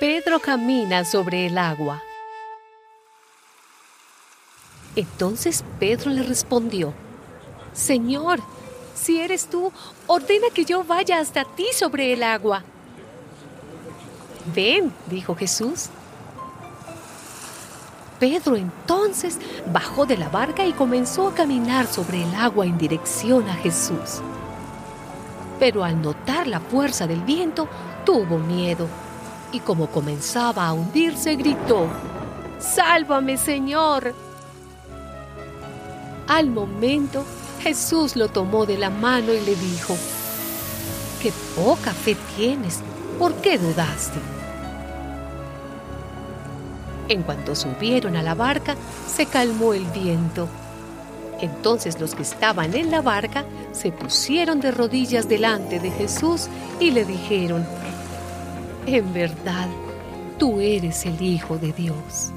Pedro camina sobre el agua. Entonces Pedro le respondió, Señor, si eres tú, ordena que yo vaya hasta ti sobre el agua. Ven, dijo Jesús. Pedro entonces bajó de la barca y comenzó a caminar sobre el agua en dirección a Jesús. Pero al notar la fuerza del viento, tuvo miedo y como comenzaba a hundirse, gritó, Sálvame, Señor. Al momento, Jesús lo tomó de la mano y le dijo, Qué poca fe tienes, ¿por qué dudaste? En cuanto subieron a la barca, se calmó el viento. Entonces los que estaban en la barca se pusieron de rodillas delante de Jesús y le dijeron, En verdad, tú eres el Hijo de Dios.